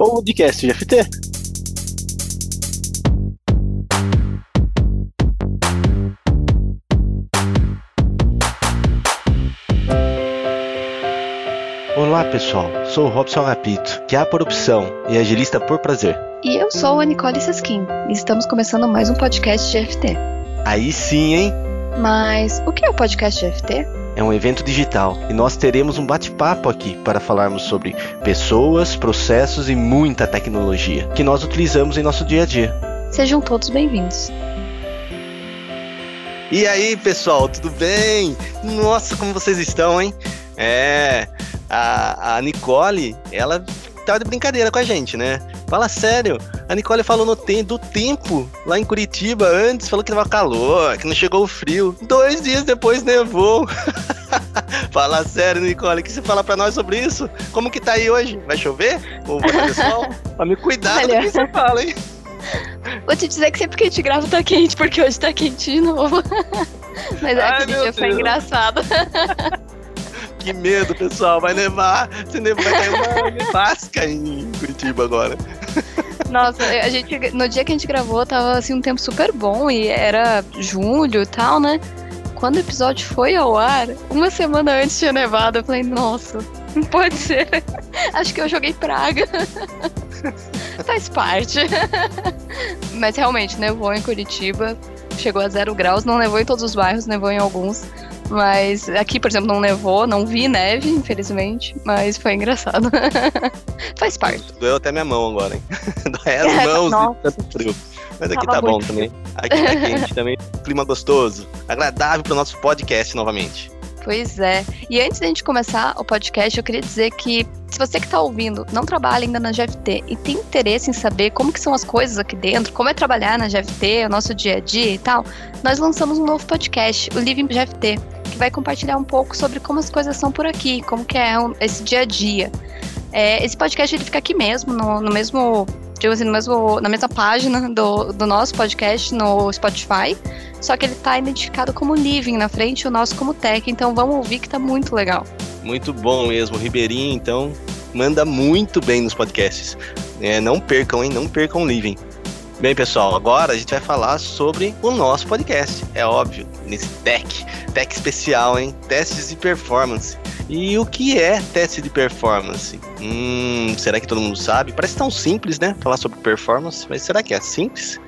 podcast GFT. Olá pessoal, sou o Robson Rapito, que é por opção e agilista por prazer. E eu sou a Nicole Seskin e estamos começando mais um podcast GFT. Aí sim, hein? Mas o que é o podcast GFT? É um evento digital e nós teremos um bate-papo aqui para falarmos sobre pessoas, processos e muita tecnologia que nós utilizamos em nosso dia a dia. Sejam todos bem-vindos. E aí, pessoal, tudo bem? Nossa, como vocês estão, hein? É, a, a Nicole, ela tá de brincadeira com a gente, né? Fala sério, a Nicole falou no te do tempo lá em Curitiba antes, falou que tava calor, que não chegou o frio. Dois dias depois nevou. Fala sério, Nicole, o que você fala pra nós sobre isso? Como que tá aí hoje? Vai chover? Ou vai fazer sol? Tome cuidado Olha. do que você fala, hein? Vou te dizer que sempre que a gente grava tá quente, porque hoje tá quente de novo. Mas é, aquele dia Deus. foi engraçado. Que medo, pessoal. Vai nevar. Se nevar, vai cair uma nevasca em Curitiba agora. Nossa, a gente, no dia que a gente gravou, tava assim um tempo super bom e era julho e tal, né? Quando o episódio foi ao ar, uma semana antes tinha nevado. Eu falei, nossa, não pode ser. Acho que eu joguei praga. Faz parte. Mas realmente, nevou em Curitiba. Chegou a zero graus, não nevou em todos os bairros, nevou em alguns. Mas aqui, por exemplo, não nevou, não vi neve, infelizmente, mas foi engraçado. Faz parte. Doeu até minha mão agora, hein? Doeu as é, mãos tanto frio. Mas aqui Tava tá bom também. Aqui tá quente também, clima gostoso, agradável para o nosso podcast novamente. Pois é. E antes da gente começar o podcast, eu queria dizer que se você que está ouvindo não trabalha ainda na GFT e tem interesse em saber como que são as coisas aqui dentro, como é trabalhar na GFT, o nosso dia a dia e tal, nós lançamos um novo podcast, o Living GFT, vai compartilhar um pouco sobre como as coisas são por aqui, como que é esse dia a dia. É, esse podcast ele fica aqui mesmo, no, no mesmo digo assim, no mesmo, na mesma página do, do nosso podcast no Spotify, só que ele está identificado como Living na frente, o nosso como Tech, então vamos ouvir que tá muito legal. Muito bom mesmo, Ribeirinho, então manda muito bem nos podcasts. É, não percam, hein? Não percam Living. Bem, pessoal, agora a gente vai falar sobre o nosso podcast. É óbvio, nesse tech, tech especial, hein? Testes de performance. E o que é teste de performance? Hum, será que todo mundo sabe? Parece tão simples, né? Falar sobre performance, mas será que é simples?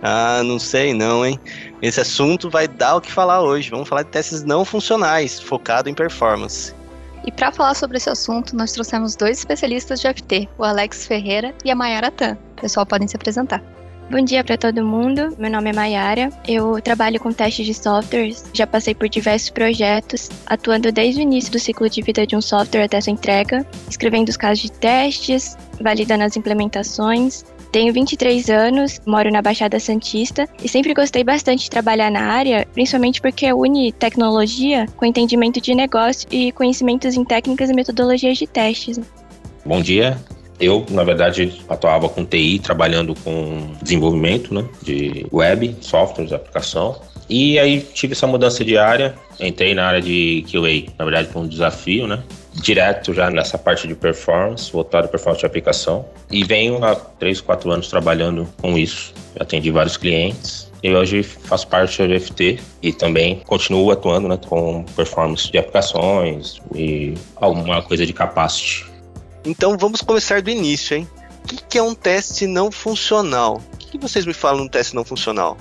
Ah, não sei não, hein? Esse assunto vai dar o que falar hoje. Vamos falar de testes não funcionais, focado em performance. E para falar sobre esse assunto, nós trouxemos dois especialistas de FT, o Alex Ferreira e a Mayara Tan. Pessoal podem se apresentar. Bom dia para todo mundo. Meu nome é Mayara. Eu trabalho com testes de softwares. Já passei por diversos projetos, atuando desde o início do ciclo de vida de um software até sua entrega, escrevendo os casos de testes, validando as implementações. Tenho 23 anos, moro na Baixada Santista e sempre gostei bastante de trabalhar na área, principalmente porque une tecnologia com entendimento de negócio e conhecimentos em técnicas e metodologias de testes. Bom dia, eu, na verdade, atuava com TI, trabalhando com desenvolvimento né, de web, softwares, aplicação. E aí tive essa mudança de área, entrei na área de QA, na verdade, por um desafio, né? Direto já nessa parte de performance, voltado à performance de aplicação. E venho há 3, 4 anos trabalhando com isso. Atendi vários clientes. E hoje faço parte do FT e também continuo atuando né, com performance de aplicações e alguma coisa de capacity. Então vamos começar do início, hein? O que é um teste não funcional? O que vocês me falam de um teste não funcional?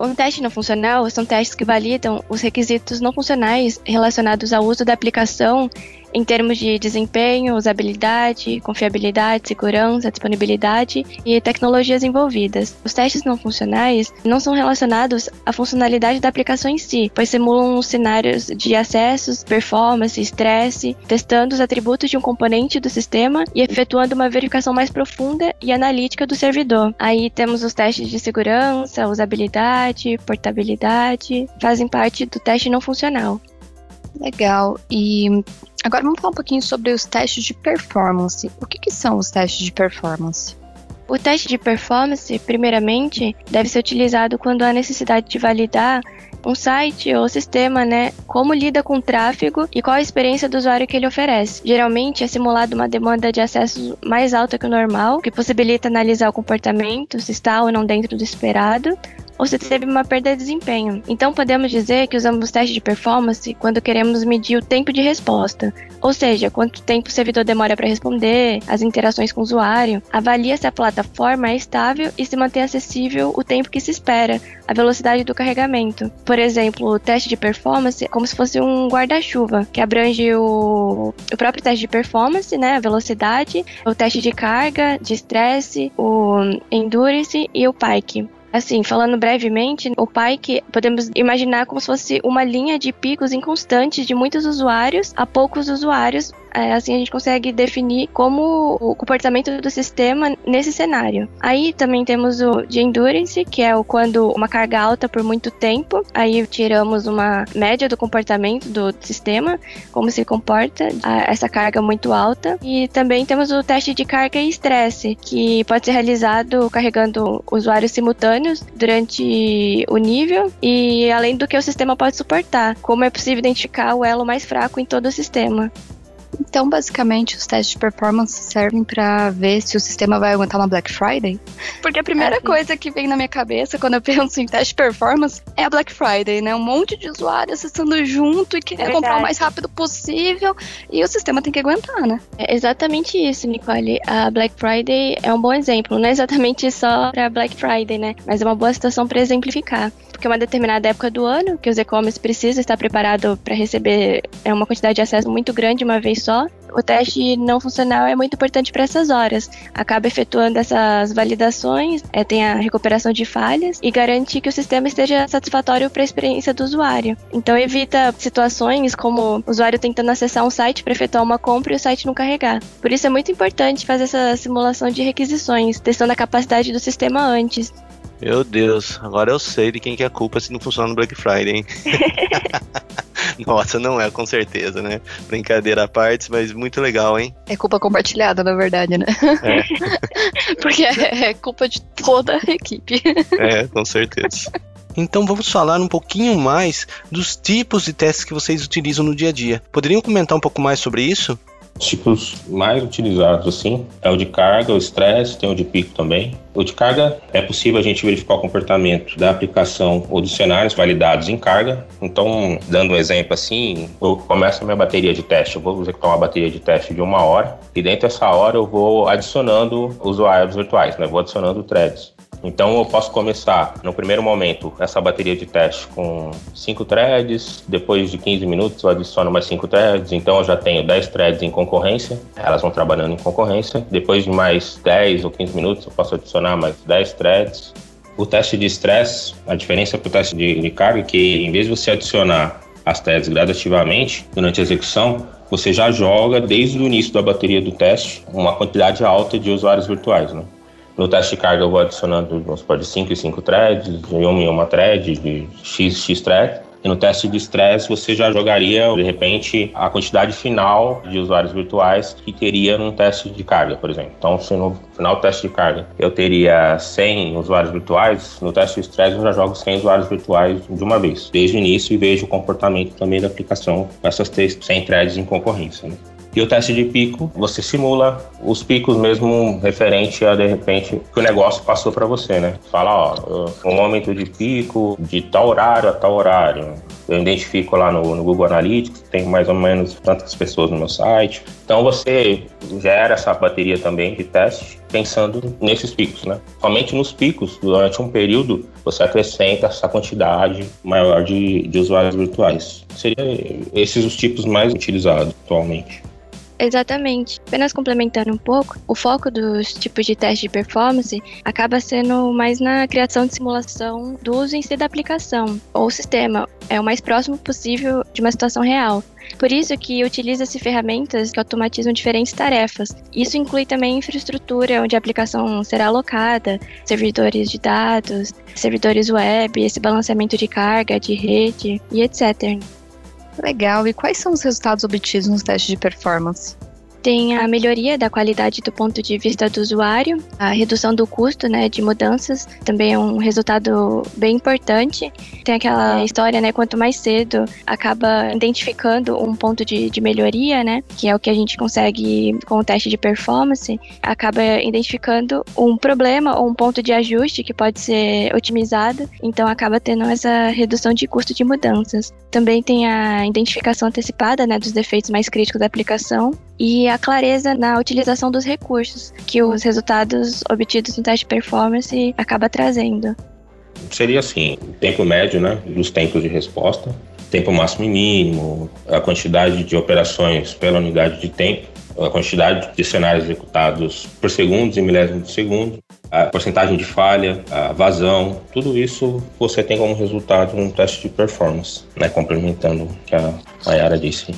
Um teste não funcional são testes que validam os requisitos não funcionais relacionados ao uso da aplicação em termos de desempenho, usabilidade, confiabilidade, segurança, disponibilidade e tecnologias envolvidas. Os testes não funcionais não são relacionados à funcionalidade da aplicação em si, pois simulam os cenários de acessos, performance, estresse, testando os atributos de um componente do sistema e efetuando uma verificação mais profunda e analítica do servidor. Aí temos os testes de segurança, usabilidade, portabilidade, fazem parte do teste não funcional. Legal. E agora vamos falar um pouquinho sobre os testes de performance. O que, que são os testes de performance? O teste de performance, primeiramente, deve ser utilizado quando há necessidade de validar um site ou sistema, né, como lida com o tráfego e qual a experiência do usuário que ele oferece. Geralmente é simulado uma demanda de acesso mais alta que o normal, que possibilita analisar o comportamento, se está ou não dentro do esperado, ou se teve uma perda de desempenho. Então podemos dizer que usamos testes de performance quando queremos medir o tempo de resposta, ou seja, quanto tempo o servidor demora para responder, as interações com o usuário, avalia se a plataforma é estável e se mantém acessível o tempo que se espera, a velocidade do carregamento. Por exemplo, o teste de performance é como se fosse um guarda-chuva, que abrange o, o próprio teste de performance, né, a velocidade, o teste de carga, de estresse, o endurance e o pike. Assim, falando brevemente, o Pike podemos imaginar como se fosse uma linha de picos inconstantes de muitos usuários a poucos usuários é, assim a gente consegue definir como o comportamento do sistema nesse cenário. Aí também temos o de endurance, que é o quando uma carga alta por muito tempo, aí tiramos uma média do comportamento do sistema, como se comporta essa carga muito alta. E também temos o teste de carga e estresse, que pode ser realizado carregando usuários simultâneos durante o nível e além do que o sistema pode suportar, como é possível identificar o elo mais fraco em todo o sistema. Então, basicamente, os testes de performance servem para ver se o sistema vai aguentar uma Black Friday? Porque a primeira é, coisa que vem na minha cabeça quando eu penso em teste de performance é a Black Friday, né? Um monte de usuários acessando junto e querendo é comprar o mais rápido possível e o sistema tem que aguentar, né? É exatamente isso, Nicole. A Black Friday é um bom exemplo. Não é exatamente só para Black Friday, né? Mas é uma boa situação para exemplificar porque é uma determinada época do ano que os e-commerce precisam estar preparados para receber é uma quantidade de acesso muito grande uma vez só. O teste não funcional é muito importante para essas horas. Acaba efetuando essas validações, é, tem a recuperação de falhas e garante que o sistema esteja satisfatório para a experiência do usuário. Então evita situações como o usuário tentando acessar um site para efetuar uma compra e o site não carregar. Por isso é muito importante fazer essa simulação de requisições, testando a capacidade do sistema antes. Meu Deus, agora eu sei de quem que é a culpa se não funciona no Black Friday, hein? Nossa, não é, com certeza, né? Brincadeira à parte, mas muito legal, hein? É culpa compartilhada, na verdade, né? É. Porque é culpa de toda a equipe. É, com certeza. Então vamos falar um pouquinho mais dos tipos de testes que vocês utilizam no dia a dia. Poderiam comentar um pouco mais sobre isso? Os tipos mais utilizados, assim, é o de carga, o estresse, tem o de pico também. O de carga, é possível a gente verificar o comportamento da aplicação ou dos cenários validados em carga. Então, dando um exemplo assim, eu começo a minha bateria de teste, eu vou executar uma bateria de teste de uma hora, e dentro dessa hora eu vou adicionando usuários virtuais, né? vou adicionando threads. Então eu posso começar no primeiro momento essa bateria de teste com 5 threads, depois de 15 minutos eu adiciono mais 5 threads, então eu já tenho 10 threads em concorrência, elas vão trabalhando em concorrência. Depois de mais 10 ou 15 minutos eu posso adicionar mais 10 threads. O teste de estresse, a diferença para o teste de, de carga é que em vez de você adicionar as threads gradativamente durante a execução, você já joga desde o início da bateria do teste uma quantidade alta de usuários virtuais, né? No teste carga eu vou adicionando, vamos supor, de 5 em 5 threads, de uma em uma thread, de x, x thread. E no teste de estresse você já jogaria, de repente, a quantidade final de usuários virtuais que teria num teste de carga, por exemplo. Então, se no final do teste de carga eu teria 100 usuários virtuais, no teste de estresse eu já jogo 100 usuários virtuais de uma vez, desde o início, e vejo o comportamento também da aplicação com essas 100 threads em concorrência. Né? E o teste de pico, você simula os picos mesmo referente a, de repente, que o negócio passou para você, né? Fala, ó, um aumento de pico de tal horário a tal horário. Eu identifico lá no, no Google Analytics, tem mais ou menos tantas pessoas no meu site. Então você gera essa bateria também de teste pensando nesses picos, né? Somente nos picos, durante um período, você acrescenta essa quantidade maior de, de usuários virtuais. Seriam esses os tipos mais utilizados atualmente. Exatamente. Apenas complementando um pouco, o foco dos tipos de teste de performance acaba sendo mais na criação de simulação do uso em si da aplicação ou sistema. É o mais próximo possível de uma situação real. Por isso que utiliza-se ferramentas que automatizam diferentes tarefas. Isso inclui também infraestrutura onde a aplicação será alocada, servidores de dados, servidores web, esse balanceamento de carga, de rede e etc. Legal. E quais são os resultados obtidos nos testes de performance? Tem a melhoria da qualidade do ponto de vista do usuário, a redução do custo né, de mudanças, também é um resultado bem importante. Tem aquela história, né, quanto mais cedo acaba identificando um ponto de, de melhoria, né, que é o que a gente consegue com o teste de performance, acaba identificando um problema ou um ponto de ajuste que pode ser otimizado, então acaba tendo essa redução de custo de mudanças. Também tem a identificação antecipada né, dos defeitos mais críticos da aplicação e a clareza na utilização dos recursos que os resultados obtidos no teste de performance acaba trazendo. Seria assim, tempo médio né, dos tempos de resposta, tempo máximo e mínimo, a quantidade de operações pela unidade de tempo, a quantidade de cenários executados por segundos e milésimos de segundo, a porcentagem de falha, a vazão, tudo isso você tem como resultado um teste de performance, né, complementando o que a Mayara disse.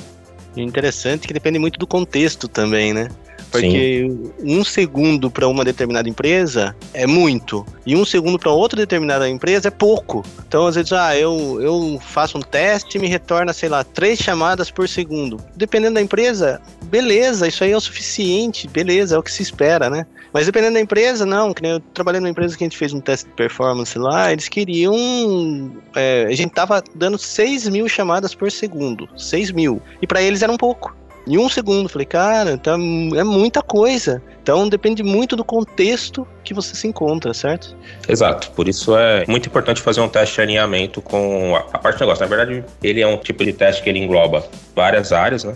Interessante que depende muito do contexto também, né? Porque Sim. um segundo para uma determinada empresa é muito. E um segundo para outra determinada empresa é pouco. Então, às vezes, ah, eu, eu faço um teste e me retorna, sei lá, três chamadas por segundo. Dependendo da empresa, beleza, isso aí é o suficiente, beleza, é o que se espera, né? Mas dependendo da empresa, não. Que nem eu trabalhei numa empresa que a gente fez um teste de performance lá, eles queriam. É, a gente tava dando 6 mil chamadas por segundo. 6 mil. E para eles era um pouco em um segundo. Falei, cara, então é muita coisa. Então depende muito do contexto que você se encontra, certo? Exato. Por isso é muito importante fazer um teste de alinhamento com a parte de negócio. Na verdade, ele é um tipo de teste que ele engloba várias áreas, né?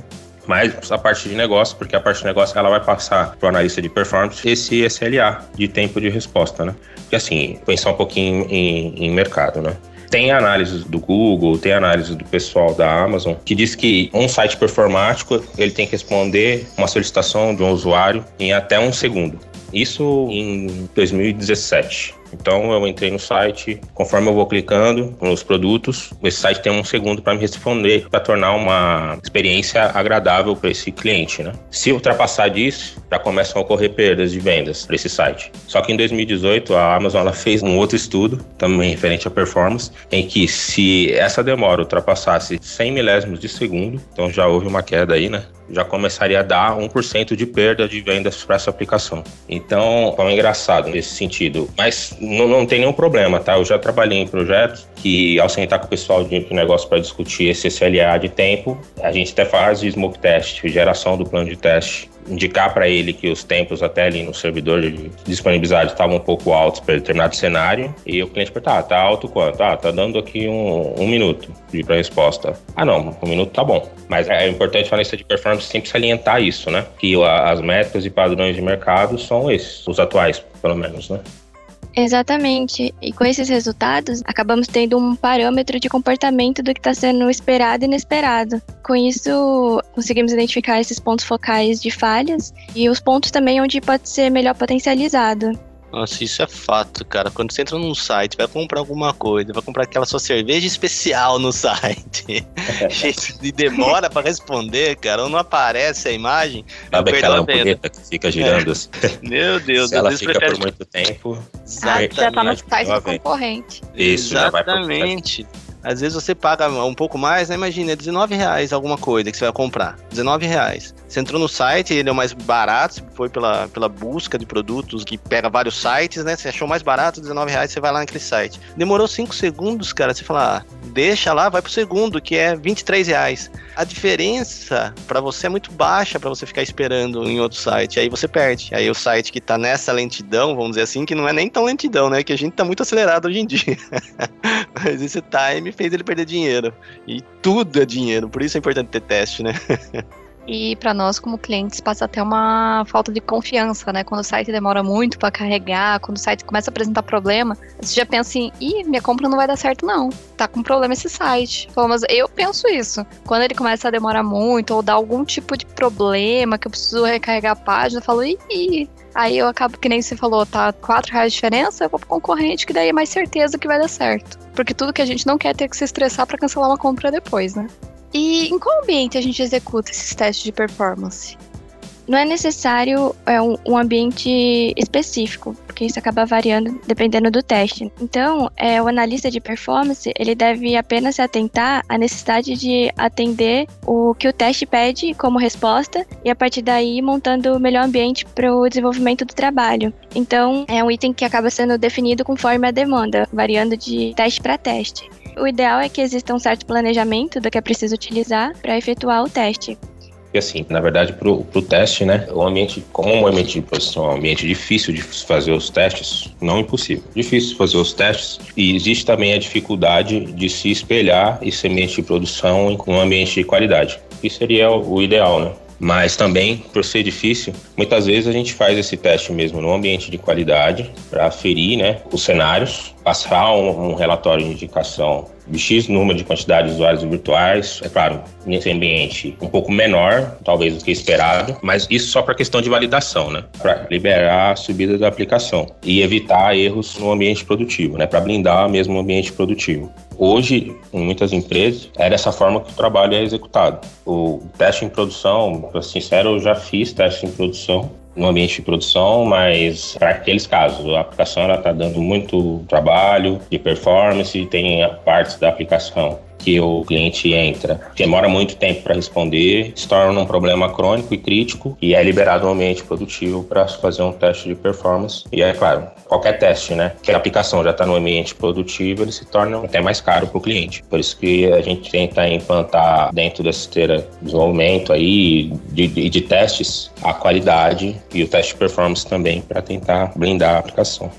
Mas a parte de negócio, porque a parte de negócio ela vai passar para o analista de performance esse SLA de tempo de resposta, né? E assim, pensar um pouquinho em, em mercado, né? Tem análises do Google, tem análise do pessoal da Amazon que diz que um site performático ele tem que responder uma solicitação de um usuário em até um segundo. Isso em 2017. Então eu entrei no site, conforme eu vou clicando nos produtos, esse site tem um segundo para me responder, para tornar uma experiência agradável para esse cliente, né? Se ultrapassar disso, já começam a ocorrer perdas de vendas para esse site. Só que em 2018 a Amazon ela fez um outro estudo, também referente à performance, em que se essa demora ultrapassasse 100 milésimos de segundo, então já houve uma queda aí, né? Já começaria a dar 1% de perda de vendas para essa aplicação. Então, é engraçado nesse sentido. Mas não, não tem nenhum problema, tá? Eu já trabalhei em projetos que, ao sentar com o pessoal de negócio para discutir esse SLA de tempo, a gente até faz o smoke test, geração do plano de teste indicar para ele que os tempos até ali no servidor de disponibilidade estavam um pouco altos para determinado cenário e o cliente pergunta, ah, tá alto quanto? Ah, tá dando aqui um, um minuto de para resposta. Ah, não, um minuto tá bom. Mas é importante falar lista de performance sempre salientar isso, né? Que as métricas e padrões de mercado são esses, os atuais, pelo menos, né? Exatamente. E com esses resultados, acabamos tendo um parâmetro de comportamento do que está sendo esperado e inesperado. Com isso, conseguimos identificar esses pontos focais de falhas e os pontos também onde pode ser melhor potencializado. Nossa, isso é fato, cara. Quando você entra num site, vai comprar alguma coisa, vai comprar aquela sua cerveja especial no site. e demora para responder, cara, ou não aparece a imagem. Sabe aquela ampulheta que fica girando é. assim? Meu Deus, Se ela fica por muito tempo, ah, já tá no site do concorrente. Isso, Exatamente. Às vezes você paga um pouco mais, né? Imagina, é 19 reais alguma coisa que você vai comprar. 19 reais. Você entrou no site, ele é o mais barato, foi pela, pela busca de produtos que pega vários sites, né? Você achou mais barato, 19 reais, você vai lá naquele site. Demorou 5 segundos, cara, você fala, ah, deixa lá, vai pro segundo, que é 23 reais. A diferença para você é muito baixa para você ficar esperando em outro site. Aí você perde. Aí o site que tá nessa lentidão, vamos dizer assim, que não é nem tão lentidão, né? Que a gente tá muito acelerado hoje em dia. Mas esse time fez ele perder dinheiro. E tudo é dinheiro, por isso é importante ter teste, né? E para nós, como clientes, passa até uma falta de confiança, né? Quando o site demora muito para carregar, quando o site começa a apresentar problema, você já pensa assim: ih, minha compra não vai dar certo, não. Tá com problema esse site. Mas eu penso isso. Quando ele começa a demorar muito ou dar algum tipo de problema que eu preciso recarregar a página, eu falo: ih, Aí eu acabo, que nem você falou, tá 4 reais de diferença, eu vou pro concorrente, que daí é mais certeza que vai dar certo. Porque tudo que a gente não quer é ter que se estressar para cancelar uma compra depois, né? E em qual ambiente a gente executa esses testes de performance? Não é necessário é, um, um ambiente específico, porque isso acaba variando dependendo do teste. Então, é, o analista de performance ele deve apenas se atentar à necessidade de atender o que o teste pede como resposta e a partir daí montando o melhor ambiente para o desenvolvimento do trabalho. Então, é um item que acaba sendo definido conforme a demanda, variando de teste para teste. O ideal é que exista um certo planejamento do que é preciso utilizar para efetuar o teste. E assim, na verdade, para o teste, né? O ambiente, como o ambiente de produção é um ambiente difícil de fazer os testes, não impossível, difícil fazer os testes. E existe também a dificuldade de se espelhar esse ambiente de produção em um ambiente de qualidade. Isso seria o ideal, né? Mas também, por ser difícil, muitas vezes a gente faz esse teste mesmo no ambiente de qualidade para aferir né, os cenários, passar um, um relatório de indicação de X número de quantidade de usuários virtuais. É claro, nesse ambiente um pouco menor, talvez do que esperado, mas isso só para questão de validação, né? Para liberar a subida da aplicação e evitar erros no ambiente produtivo, né? Para blindar mesmo o ambiente produtivo. Hoje, em muitas empresas, é dessa forma que o trabalho é executado. O teste em produção, para ser sincero, eu já fiz teste em produção no ambiente de produção, mas para aqueles casos, a aplicação está dando muito trabalho de performance, tem partes da aplicação que o cliente entra, demora muito tempo para responder, se torna um problema crônico e crítico e é liberado um ambiente produtivo para fazer um teste de performance. E é claro, qualquer teste, né, que a aplicação já está no ambiente produtivo, ele se torna até mais caro para o cliente. Por isso que a gente tenta implantar dentro dessa esteira de desenvolvimento aí de, de, de testes a qualidade e o teste de performance também para tentar blindar a aplicação.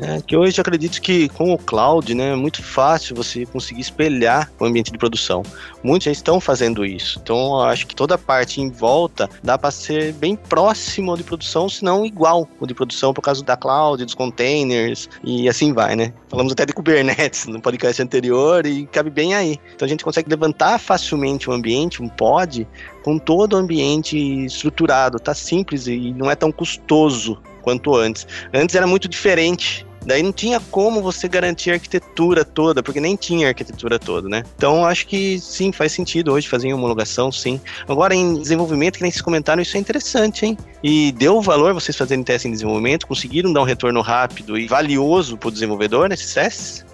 É, que hoje acredito que com o cloud, né, é muito fácil você conseguir espelhar o ambiente de produção. Muitos já estão fazendo isso. Então, acho que toda a parte em volta dá para ser bem próximo de produção, se não igual o de produção por causa da cloud, dos containers e assim vai, né? Falamos até de Kubernetes no podcast anterior e cabe bem aí. Então a gente consegue levantar facilmente um ambiente, um pod, com todo o ambiente estruturado, tá simples e não é tão custoso quanto antes. Antes era muito diferente Daí não tinha como você garantir a arquitetura toda, porque nem tinha arquitetura toda, né? Então acho que sim, faz sentido hoje fazer homologação, sim. Agora em desenvolvimento, que nem vocês comentaram, isso é interessante, hein? E deu valor vocês fazerem teste em desenvolvimento, conseguiram dar um retorno rápido e valioso para o desenvolvedor nesses testes?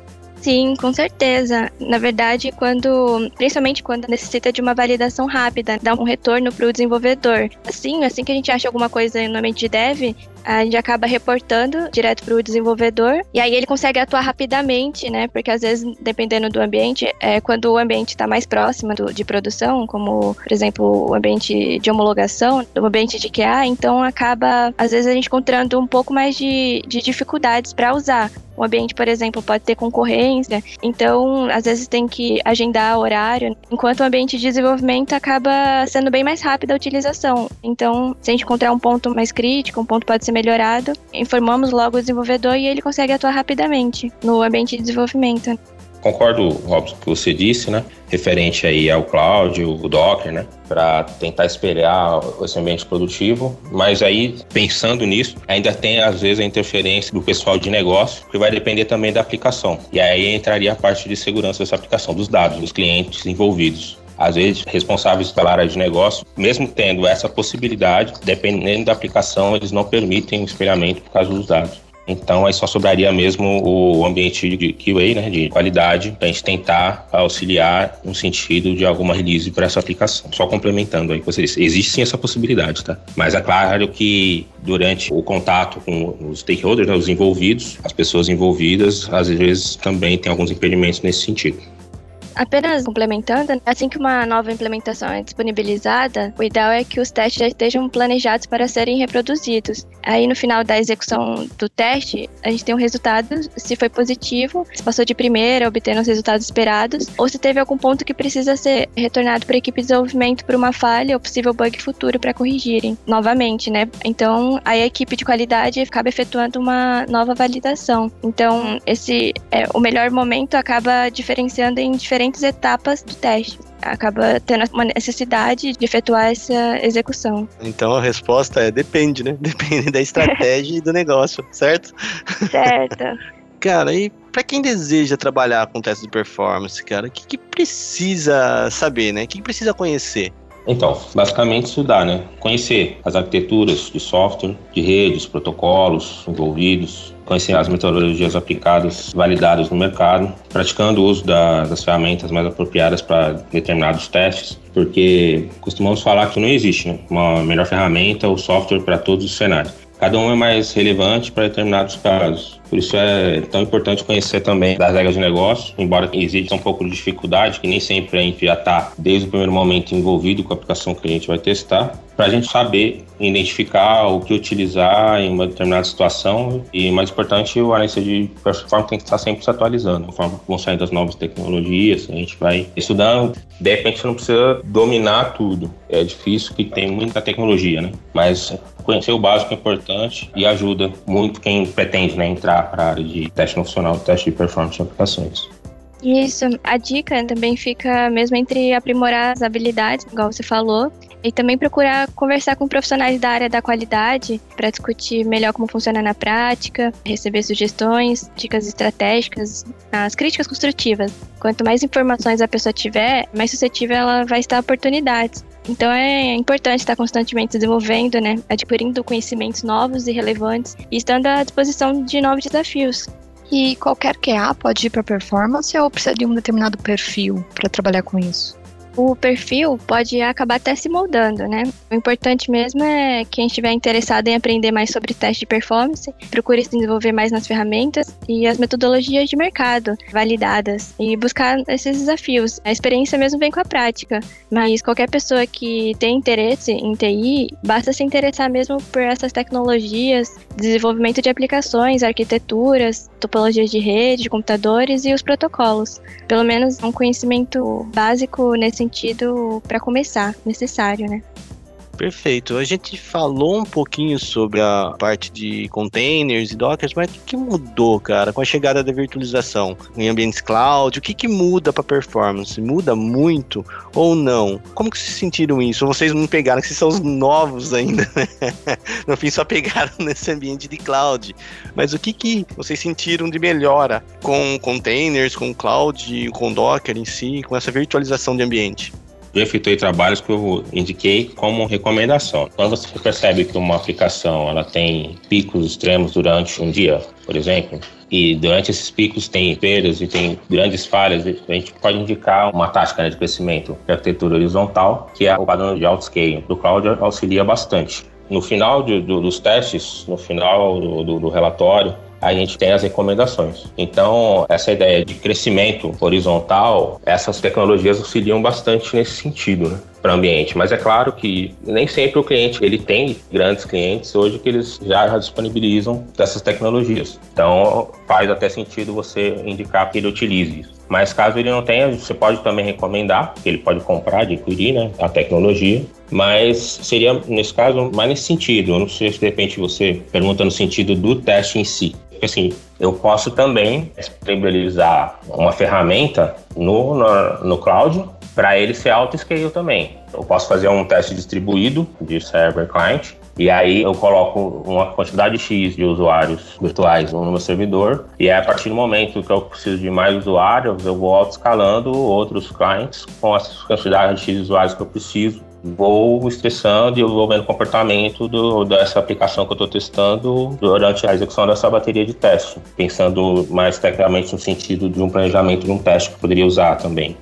Sim, com certeza. Na verdade, quando, principalmente quando necessita de uma validação rápida, dá um retorno para o desenvolvedor. Assim, assim que a gente acha alguma coisa no ambiente de dev, a gente acaba reportando direto para o desenvolvedor e aí ele consegue atuar rapidamente, né? Porque às vezes, dependendo do ambiente, é quando o ambiente está mais próximo do, de produção, como por exemplo o ambiente de homologação, o ambiente de QA, então acaba às vezes a gente encontrando um pouco mais de, de dificuldades para usar. O ambiente, por exemplo, pode ter concorrência, então às vezes tem que agendar horário, enquanto o ambiente de desenvolvimento acaba sendo bem mais rápido a utilização. Então, se a gente encontrar um ponto mais crítico, um ponto pode ser melhorado, informamos logo o desenvolvedor e ele consegue atuar rapidamente no ambiente de desenvolvimento. Concordo, Robson, com o que você disse, né? Referente aí ao cloud, o Docker, né? Para tentar espelhar esse ambiente produtivo. Mas aí, pensando nisso, ainda tem às vezes a interferência do pessoal de negócio, que vai depender também da aplicação. E aí entraria a parte de segurança dessa aplicação, dos dados dos clientes envolvidos às vezes responsáveis pela área de negócio, mesmo tendo essa possibilidade, dependendo da aplicação, eles não permitem o espelhamento por causa dos dados. Então aí só sobraria mesmo o ambiente de QA, né, de qualidade, para a gente tentar auxiliar no sentido de alguma release para essa aplicação. Só complementando aí com vocês, existe sim essa possibilidade, tá? Mas é claro que durante o contato com os stakeholders, né, os envolvidos, as pessoas envolvidas, às vezes também tem alguns impedimentos nesse sentido. Apenas complementando, assim que uma nova implementação é disponibilizada, o ideal é que os testes já estejam planejados para serem reproduzidos. Aí no final da execução do teste, a gente tem um resultado, se foi positivo, se passou de primeira, obtendo os resultados esperados, ou se teve algum ponto que precisa ser retornado para a equipe de desenvolvimento por uma falha ou possível bug futuro para corrigirem novamente, né? Então, aí a equipe de qualidade acaba efetuando uma nova validação. Então, esse é, o melhor momento acaba diferenciando em diferentes diferentes etapas do teste. Acaba tendo uma necessidade de efetuar essa execução. Então a resposta é depende, né? Depende da estratégia e do negócio, certo? Certo. cara, e para quem deseja trabalhar com teste de performance, cara, o que, que precisa saber, né? O que, que precisa conhecer? Então, basicamente estudar, né? Conhecer as arquiteturas de software, de redes, protocolos envolvidos, conhecer as metodologias aplicadas, validadas no mercado, praticando o uso da, das ferramentas mais apropriadas para determinados testes, porque costumamos falar que não existe né? uma melhor ferramenta ou software para todos os cenários. Cada um é mais relevante para determinados casos. Por isso é tão importante conhecer também das regras de negócio, embora exista um pouco de dificuldade, que nem sempre a gente já está desde o primeiro momento envolvido com a aplicação que a gente vai testar, para a gente saber identificar o que utilizar em uma determinada situação e, mais importante, o analista de performance tem que estar sempre se atualizando, conforme vão saindo as novas tecnologias, a gente vai estudando. De repente, você não precisa dominar tudo, é difícil que tem muita tecnologia, né? Mas conhecer o básico é importante e ajuda muito quem pretende né, entrar para a área de teste funcional, teste de performance de aplicações. Isso, a dica também fica mesmo entre aprimorar as habilidades, igual você falou, e também procurar conversar com profissionais da área da qualidade para discutir melhor como funciona na prática, receber sugestões, dicas estratégicas, as críticas construtivas. Quanto mais informações a pessoa tiver, mais suscetível ela vai estar a oportunidades. Então é importante estar constantemente desenvolvendo, né, adquirindo conhecimentos novos e relevantes e estando à disposição de novos desafios. E qualquer QA pode ir para performance ou precisa de um determinado perfil para trabalhar com isso? O perfil pode acabar até se moldando, né? O importante mesmo é quem estiver interessado em aprender mais sobre teste de performance, procure se desenvolver mais nas ferramentas e as metodologias de mercado validadas e buscar esses desafios. A experiência mesmo vem com a prática, mas qualquer pessoa que tem interesse em TI, basta se interessar mesmo por essas tecnologias, desenvolvimento de aplicações, arquiteturas, topologias de rede, computadores e os protocolos. Pelo menos um conhecimento básico nesse sentido para começar, necessário, né? Perfeito. A gente falou um pouquinho sobre a parte de containers e dockers, mas o que, mudou, cara, com a chegada da virtualização em ambientes cloud? O que, que muda para performance? Muda muito ou não? Como que vocês sentiram isso? Vocês não pegaram, que vocês são os novos ainda, né? No fim, só pegaram nesse ambiente de cloud. Mas o que, que vocês sentiram de melhora com containers, com cloud, com Docker em si, com essa virtualização de ambiente? Eu efetuei trabalhos que eu indiquei como recomendação. Quando você percebe que uma aplicação ela tem picos extremos durante um dia, por exemplo, e durante esses picos tem perdas e tem grandes falhas, a gente pode indicar uma tática né, de crescimento de arquitetura horizontal, que é o padrão de autoscaling. Do cloud auxilia bastante. No final de, do, dos testes, no final do, do, do relatório, a gente tem as recomendações. Então, essa ideia de crescimento horizontal, essas tecnologias auxiliam bastante nesse sentido, né? para o ambiente. Mas é claro que nem sempre o cliente ele tem grandes clientes hoje que eles já disponibilizam dessas tecnologias. Então faz até sentido você indicar que ele utilize isso. Mas caso ele não tenha, você pode também recomendar, ele pode comprar, adquirir né, a tecnologia. Mas seria, nesse caso, mais nesse sentido. Eu não sei se de repente você pergunta no sentido do teste em si. Assim, eu posso também disponibilizar uma ferramenta no, no, no cloud para ele ser auto-scale também. Eu posso fazer um teste distribuído de server client e aí eu coloco uma quantidade X de usuários virtuais no meu servidor e aí, a partir do momento que eu preciso de mais usuários, eu vou auto-escalando outros clients com as quantidades X de usuários que eu preciso vou estressando e eu vou vendo o comportamento do, dessa aplicação que eu estou testando durante a execução dessa bateria de teste, pensando mais tecnicamente no sentido de um planejamento de um teste que eu poderia usar também.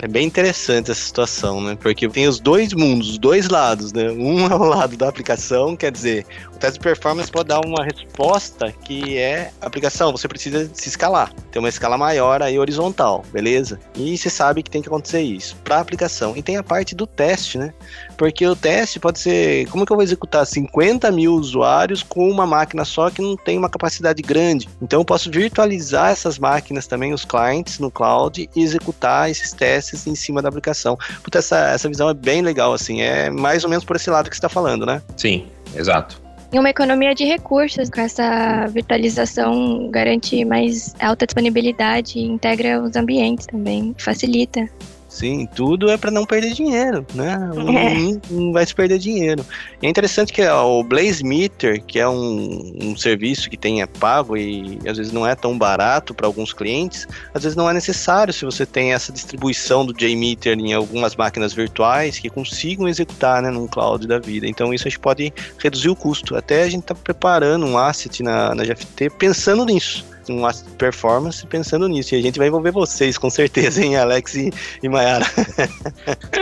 É bem interessante essa situação, né? Porque tem os dois mundos, os dois lados, né? Um é o lado da aplicação, quer dizer, teste de performance pode dar uma resposta que é aplicação, você precisa se escalar. Tem uma escala maior aí horizontal, beleza? E você sabe que tem que acontecer isso para aplicação. E tem a parte do teste, né? Porque o teste pode ser, como que eu vou executar 50 mil usuários com uma máquina só que não tem uma capacidade grande? Então eu posso virtualizar essas máquinas também, os clients no cloud e executar esses testes em cima da aplicação. Puta, essa, essa visão é bem legal, assim, é mais ou menos por esse lado que você está falando, né? Sim, exato. E uma economia de recursos, com essa virtualização garante mais alta disponibilidade integra os ambientes também, facilita. Sim, tudo é para não perder dinheiro, né? Não, não, vai se perder dinheiro. É interessante que o Blaze Meter, que é um, um serviço que tem é pago e às vezes não é tão barato para alguns clientes, às vezes não é necessário se você tem essa distribuição do JMeter em algumas máquinas virtuais que consigam executar né, num cloud da vida. Então isso a gente pode reduzir o custo. Até a gente está preparando um asset na, na GFT pensando nisso um performance pensando nisso. E a gente vai envolver vocês, com certeza, hein, Alex e, e Mayara.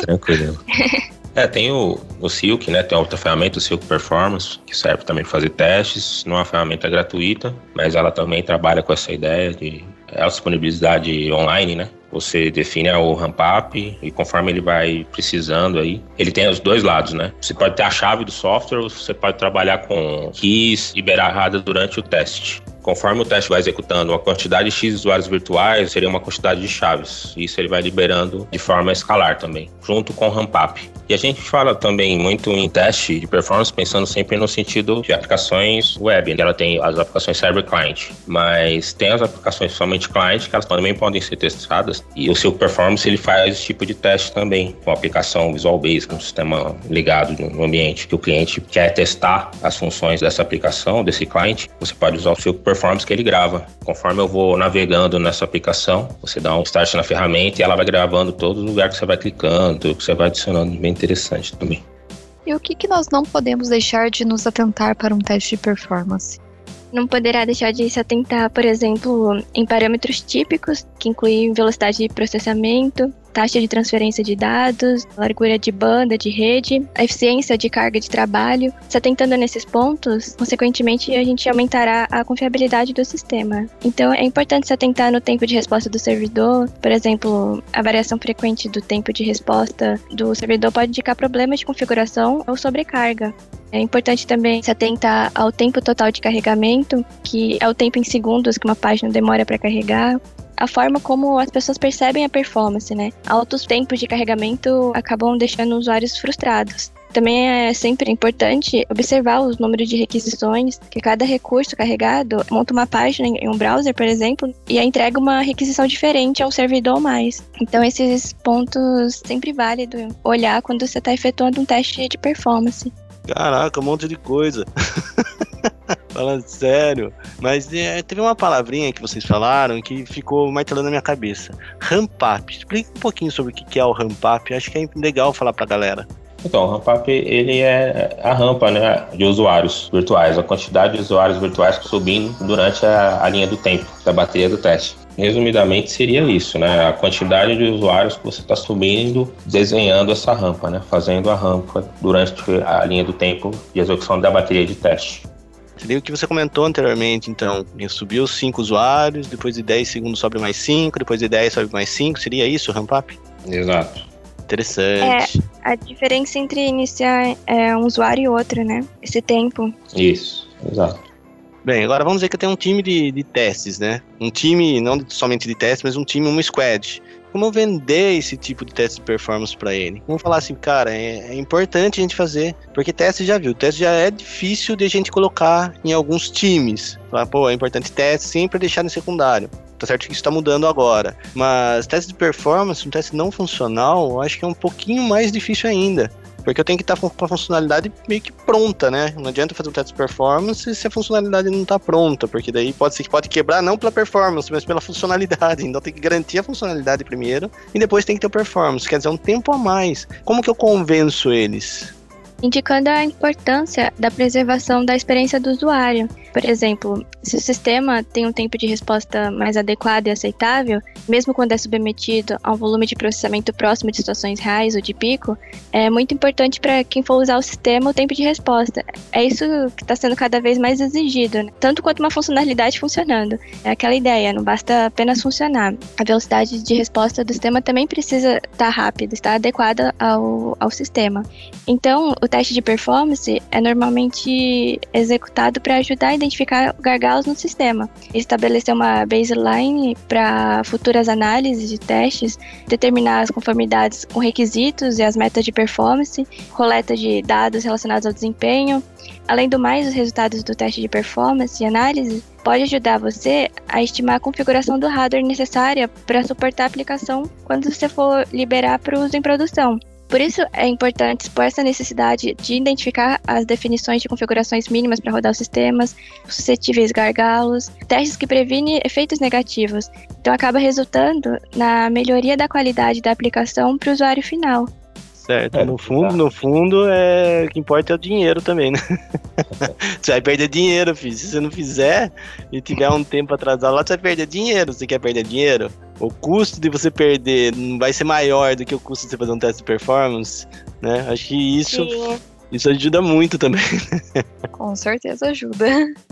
Tranquilo. É, tem o, o Silk, né? Tem outra ferramenta, o Silk Performance, que serve também para fazer testes. Não é uma ferramenta gratuita, mas ela também trabalha com essa ideia de é a disponibilidade online, né? Você define o ramp up e conforme ele vai precisando aí, ele tem os dois lados, né? Você pode ter a chave do software ou você pode trabalhar com keys liberadas durante o teste. Conforme o teste vai executando uma quantidade X de usuários virtuais, seria uma quantidade de chaves. Isso ele vai liberando de forma escalar também, junto com o ramp up. E a gente fala também muito em teste de performance, pensando sempre no sentido de aplicações web. Ela tem as aplicações server client, mas tem as aplicações somente client que elas também podem ser testadas. E o seu performance ele faz esse tipo de teste também com a aplicação Visual Basic, um sistema ligado no ambiente que o cliente quer testar as funções dessa aplicação, desse cliente. Você pode usar o seu performance que ele grava. Conforme eu vou navegando nessa aplicação, você dá um start na ferramenta e ela vai gravando todo lugar que você vai clicando, que você vai adicionando. Bem interessante também. E o que, que nós não podemos deixar de nos atentar para um teste de performance? Não poderá deixar de se atentar, por exemplo, em parâmetros típicos, que incluem velocidade de processamento, taxa de transferência de dados, largura de banda, de rede, a eficiência de carga de trabalho. Se atentando nesses pontos, consequentemente, a gente aumentará a confiabilidade do sistema. Então, é importante se atentar no tempo de resposta do servidor. Por exemplo, a variação frequente do tempo de resposta do servidor pode indicar problemas de configuração ou sobrecarga. É importante também se atentar ao tempo total de carregamento, que é o tempo em segundos que uma página demora para carregar, a forma como as pessoas percebem a performance, né? Altos tempos de carregamento acabam deixando usuários frustrados. Também é sempre importante observar os números de requisições, que cada recurso carregado monta uma página em um browser, por exemplo, e entrega uma requisição diferente ao servidor mais. Então, esses pontos sempre válido olhar quando você está efetuando um teste de performance. Caraca, um monte de coisa. Falando sério. Mas é, teve uma palavrinha que vocês falaram que ficou martelando na minha cabeça. Ramp up. Explica um pouquinho sobre o que é o ramp up. Acho que é legal falar pra galera. Então, o ramp up ele é a rampa né, de usuários virtuais, a quantidade de usuários virtuais subindo durante a, a linha do tempo da bateria do teste. Resumidamente seria isso, né? A quantidade de usuários que você está subindo, desenhando essa rampa, né? Fazendo a rampa durante a linha do tempo de execução da bateria de teste. Seria o que você comentou anteriormente, então. Subiu 5 usuários, depois de 10 segundos sobe mais 5, depois de 10 sobe mais 5. Seria isso o ramp up? Exato. Interessante. É, a diferença entre iniciar é, um usuário e outro, né? Esse tempo. Isso, exato. Bem, agora vamos dizer que eu tenho um time de, de testes, né? Um time, não somente de testes, mas um time, uma squad. Como vender esse tipo de teste de performance para ele? Vamos falar assim, cara, é, é, importante a gente fazer, porque teste já viu, teste já é difícil de a gente colocar em alguns times. Falar, pô, é importante teste sempre deixar no secundário. Tá certo que isso está mudando agora. Mas teste de performance, um teste não funcional, eu acho que é um pouquinho mais difícil ainda. Porque eu tenho que estar com a funcionalidade meio que pronta, né? Não adianta fazer um teste de performance se a funcionalidade não está pronta, porque daí pode ser que pode quebrar não pela performance, mas pela funcionalidade. Então tem que garantir a funcionalidade primeiro e depois tem que ter o performance, quer dizer, um tempo a mais. Como que eu convenço eles? Indicando a importância da preservação da experiência do usuário. Por exemplo, se o sistema tem um tempo de resposta mais adequado e aceitável, mesmo quando é submetido a um volume de processamento próximo de situações reais ou de pico, é muito importante para quem for usar o sistema o tempo de resposta. É isso que está sendo cada vez mais exigido, né? tanto quanto uma funcionalidade funcionando. É aquela ideia, não basta apenas funcionar. A velocidade de resposta do sistema também precisa estar tá rápida, estar adequada ao, ao sistema. Então, o teste de performance é normalmente executado para ajudar identificar gargalos no sistema, estabelecer uma baseline para futuras análises de testes, determinar as conformidades com requisitos e as metas de performance, coleta de dados relacionados ao desempenho. Além do mais, os resultados do teste de performance e análise pode ajudar você a estimar a configuração do hardware necessária para suportar a aplicação quando você for liberar para uso em produção. Por isso é importante expor essa necessidade de identificar as definições de configurações mínimas para rodar os sistemas, suscetíveis gargalos, testes que previnem efeitos negativos. Então acaba resultando na melhoria da qualidade da aplicação para o usuário final. Certo, é, no fundo, tá. no fundo, é o que importa é o dinheiro também, né? você vai perder dinheiro, filho. Se você não fizer e tiver um tempo atrasado lá, você vai perder dinheiro. Você quer perder dinheiro? O custo de você perder não vai ser maior do que o custo de você fazer um teste de performance, né? Acho que isso Sim. Isso ajuda muito também. Com certeza ajuda.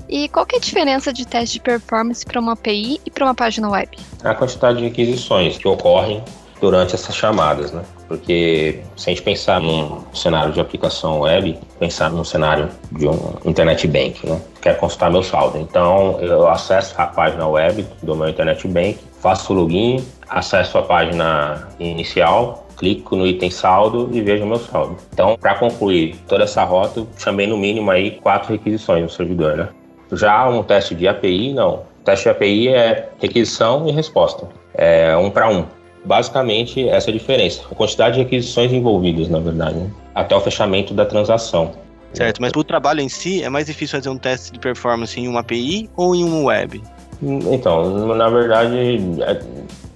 E qual que é a diferença de teste de performance para uma API e para uma página web? A quantidade de requisições que ocorrem durante essas chamadas, né? Porque se a gente pensar num cenário de aplicação web, pensar num cenário de um internet bank, né? Quer consultar meu saldo. Então, eu acesso a página web do meu internet bank, faço o login, acesso a página inicial, clico no item saldo e vejo meu saldo. Então, para concluir toda essa rota, chamei no mínimo aí quatro requisições no servidor, né? Já um teste de API, não. O teste de API é requisição e resposta. É um para um. Basicamente, essa é a diferença. A quantidade de requisições envolvidas, na verdade, né? até o fechamento da transação. Certo, mas para o trabalho em si, é mais difícil fazer um teste de performance em uma API ou em um web? Então, na verdade, é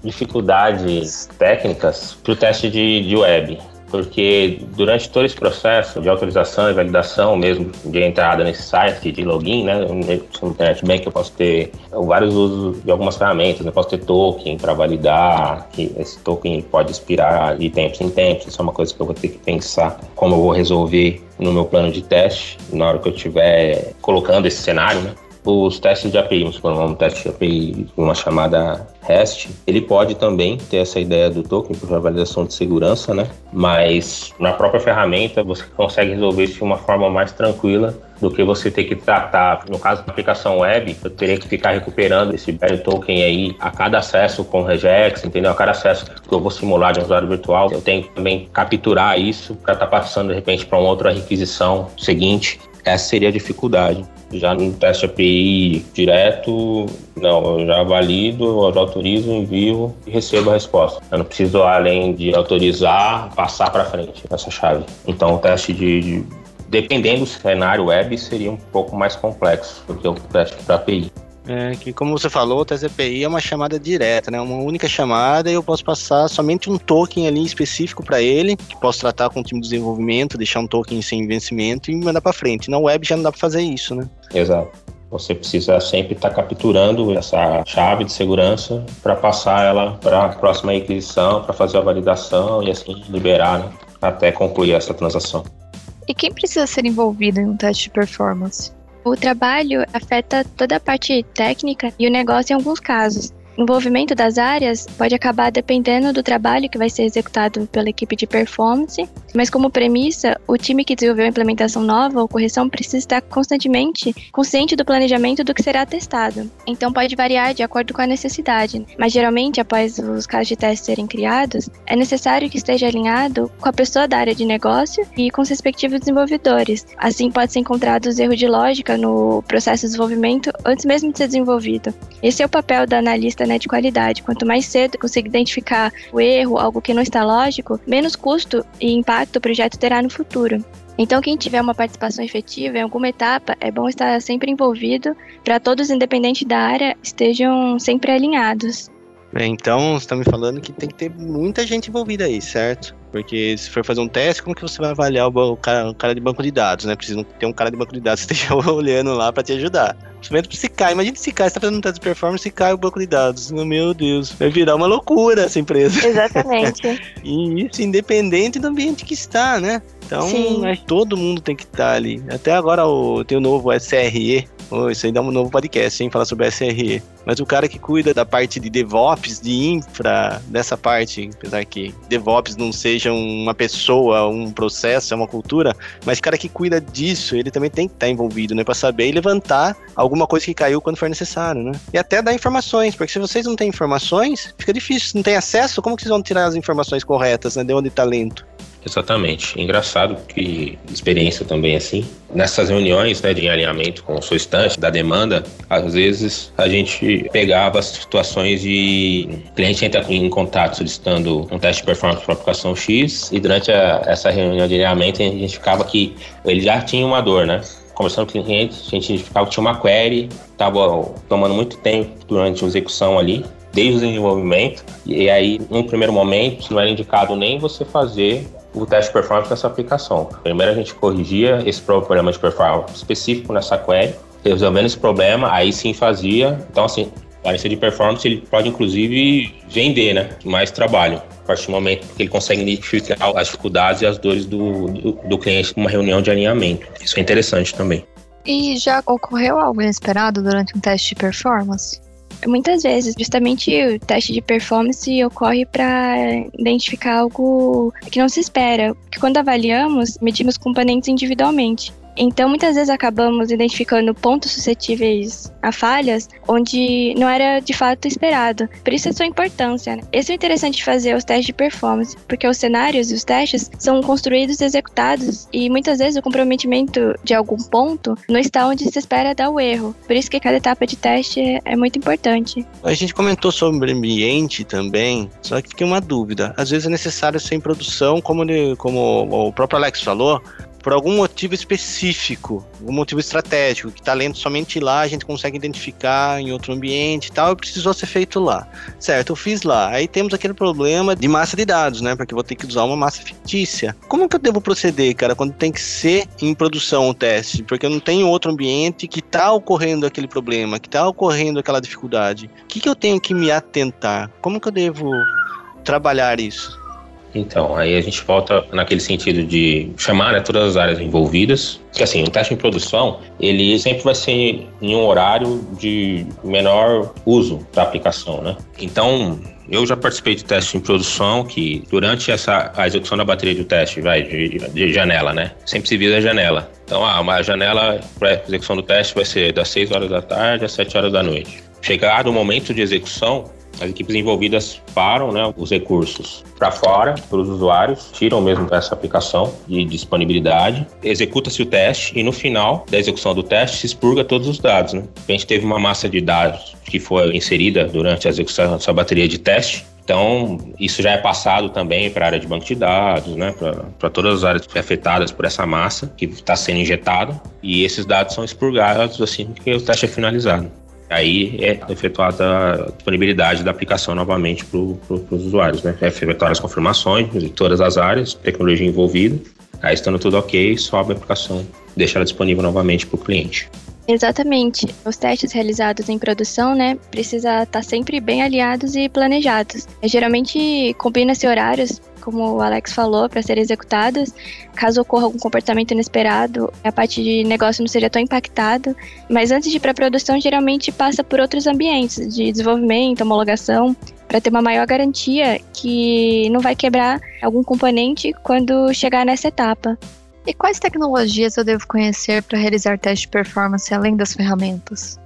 dificuldades técnicas para o teste de, de web porque durante todo esse processo de autorização e validação mesmo de entrada nesse site, de login, né, no Internet Bank eu posso ter vários usos de algumas ferramentas, eu né, posso ter token para validar, que esse token pode expirar de tempos em tempos, isso é uma coisa que eu vou ter que pensar como eu vou resolver no meu plano de teste, na hora que eu estiver colocando esse cenário, né os testes de API, vamos supor, um teste de API, uma chamada REST, ele pode também ter essa ideia do token para validação de segurança, né? Mas na própria ferramenta você consegue resolver isso de uma forma mais tranquila do que você ter que tratar, no caso da aplicação web, eu teria que ficar recuperando esse value token aí a cada acesso com regex, entendeu? A cada acesso que eu vou simular de um usuário virtual, eu tenho que também capturar isso para estar tá passando de repente para uma outra requisição seguinte. Essa seria a dificuldade. Já no teste API direto, não, eu já valido, eu autorizo, envio e recebo a resposta. Eu não preciso, além de autorizar, passar para frente essa chave. Então, o teste de, de, dependendo do cenário web, seria um pouco mais complexo do que o teste para API. É, que como você falou, o TCPI é uma chamada direta, né? Uma única chamada e eu posso passar somente um token ali específico para ele, que posso tratar com o time de desenvolvimento, deixar um token sem vencimento e mandar para frente. Na web já não dá para fazer isso, né? Exato. Você precisa sempre estar tá capturando essa chave de segurança para passar ela para a próxima requisição, para fazer a validação e assim liberar, né? Até concluir essa transação. E quem precisa ser envolvido em um teste de performance? O trabalho afeta toda a parte técnica e o negócio em alguns casos envolvimento das áreas pode acabar dependendo do trabalho que vai ser executado pela equipe de performance, mas como premissa, o time que desenvolveu a implementação nova ou correção precisa estar constantemente consciente do planejamento do que será testado. Então pode variar de acordo com a necessidade, mas geralmente após os casos de teste serem criados, é necessário que esteja alinhado com a pessoa da área de negócio e com os respectivos desenvolvedores. Assim pode ser encontrados erros de lógica no processo de desenvolvimento antes mesmo de ser desenvolvido. Esse é o papel da analista né, de qualidade. Quanto mais cedo conseguir identificar o erro, algo que não está lógico, menos custo e impacto o projeto terá no futuro. Então, quem tiver uma participação efetiva em alguma etapa, é bom estar sempre envolvido para todos, independente da área, estejam sempre alinhados. É, então, você está me falando que tem que ter muita gente envolvida aí, certo? Porque se for fazer um teste, como que você vai avaliar o, cara, o cara de banco de dados, né? Precisa ter um cara de banco de dados que esteja olhando lá para te ajudar. Principalmente se cai. Imagina se cai, você tá fazendo um teste de performance e cai o banco de dados. Meu Deus, vai virar uma loucura essa empresa. Exatamente. e isso independente do ambiente que está, né? Então, todo mundo tem que estar ali. Até agora o, tem o novo SRE, Oh, isso aí dá um novo podcast, hein? Falar sobre SRE. Mas o cara que cuida da parte de DevOps, de infra, dessa parte, apesar que DevOps não seja uma pessoa, um processo, é uma cultura, mas o cara que cuida disso, ele também tem que estar envolvido, né? Pra saber e levantar alguma coisa que caiu quando for necessário, né? E até dar informações, porque se vocês não têm informações, fica difícil. Se não tem acesso, como que vocês vão tirar as informações corretas, né? De onde está lento? Exatamente. Engraçado que experiência também assim. Nessas reuniões né, de alinhamento com o estante, da demanda, às vezes a gente pegava situações de cliente entra em contato solicitando um teste de performance para aplicação X e durante a, essa reunião de alinhamento a gente ficava que ele já tinha uma dor, né? conversando com o cliente, a gente que tinha uma query, estava tomando muito tempo durante a execução ali, desde o desenvolvimento, e aí, num primeiro momento, não era indicado nem você fazer o teste de performance nessa aplicação. Primeiro a gente corrigia esse problema de performance específico nessa query, resolvendo esse problema, aí sim fazia. Então, assim, a de performance ele pode inclusive vender, né? Mais trabalho. A partir do momento que ele consegue identificar as dificuldades e as dores do, do, do cliente numa reunião de alinhamento. Isso é interessante também. E já ocorreu algo inesperado durante um teste de performance? Muitas vezes, justamente o teste de performance ocorre para identificar algo que não se espera. Porque quando avaliamos, medimos componentes individualmente. Então, muitas vezes acabamos identificando pontos suscetíveis a falhas onde não era de fato esperado. Por isso a sua importância. Né? Esse é o interessante de fazer os testes de performance, porque os cenários e os testes são construídos e executados e muitas vezes o comprometimento de algum ponto não está onde se espera dar o erro. Por isso que cada etapa de teste é muito importante. A gente comentou sobre ambiente também, só que fiquei uma dúvida. Às vezes é necessário ser em produção, como, como o próprio Alex falou, por algum motivo específico, um motivo estratégico, que está lendo somente lá, a gente consegue identificar em outro ambiente e tal, e precisou ser feito lá. Certo, eu fiz lá. Aí temos aquele problema de massa de dados, né? Porque eu vou ter que usar uma massa fictícia. Como que eu devo proceder, cara, quando tem que ser em produção o teste? Porque eu não tenho outro ambiente que está ocorrendo aquele problema, que está ocorrendo aquela dificuldade. O que, que eu tenho que me atentar? Como que eu devo trabalhar isso? Então, aí a gente volta naquele sentido de chamar né, todas as áreas envolvidas. Que assim, um teste em produção, ele sempre vai ser em um horário de menor uso da aplicação, né? Então, eu já participei de teste em produção que durante essa a execução da bateria do teste, vai de, de janela, né? Sempre se visa a janela. Então, ah, uma janela para execução do teste vai ser das 6 horas da tarde às 7 horas da noite. Chegado o momento de execução, as equipes envolvidas param né, os recursos para fora, para os usuários, tiram mesmo essa aplicação de disponibilidade, executa-se o teste e no final da execução do teste se expurga todos os dados. Né? A gente teve uma massa de dados que foi inserida durante a execução dessa bateria de teste então, isso já é passado também para a área de banco de dados, né, para todas as áreas afetadas por essa massa que está sendo injetada, e esses dados são expurgados assim que o teste é finalizado. Aí é efetuada a disponibilidade da aplicação novamente para pro, os usuários, né? É efetuar as confirmações de todas as áreas, tecnologia envolvida. Aí, estando tudo ok, sobe a aplicação, deixa ela disponível novamente para o cliente. Exatamente. Os testes realizados em produção, né, precisa estar sempre bem aliados e planejados. Geralmente combina-se horários como o Alex falou, para serem executadas. Caso ocorra algum comportamento inesperado, a parte de negócio não seja tão impactada. Mas antes de ir para a produção, geralmente passa por outros ambientes de desenvolvimento, homologação, para ter uma maior garantia que não vai quebrar algum componente quando chegar nessa etapa. E quais tecnologias eu devo conhecer para realizar teste de performance além das ferramentas?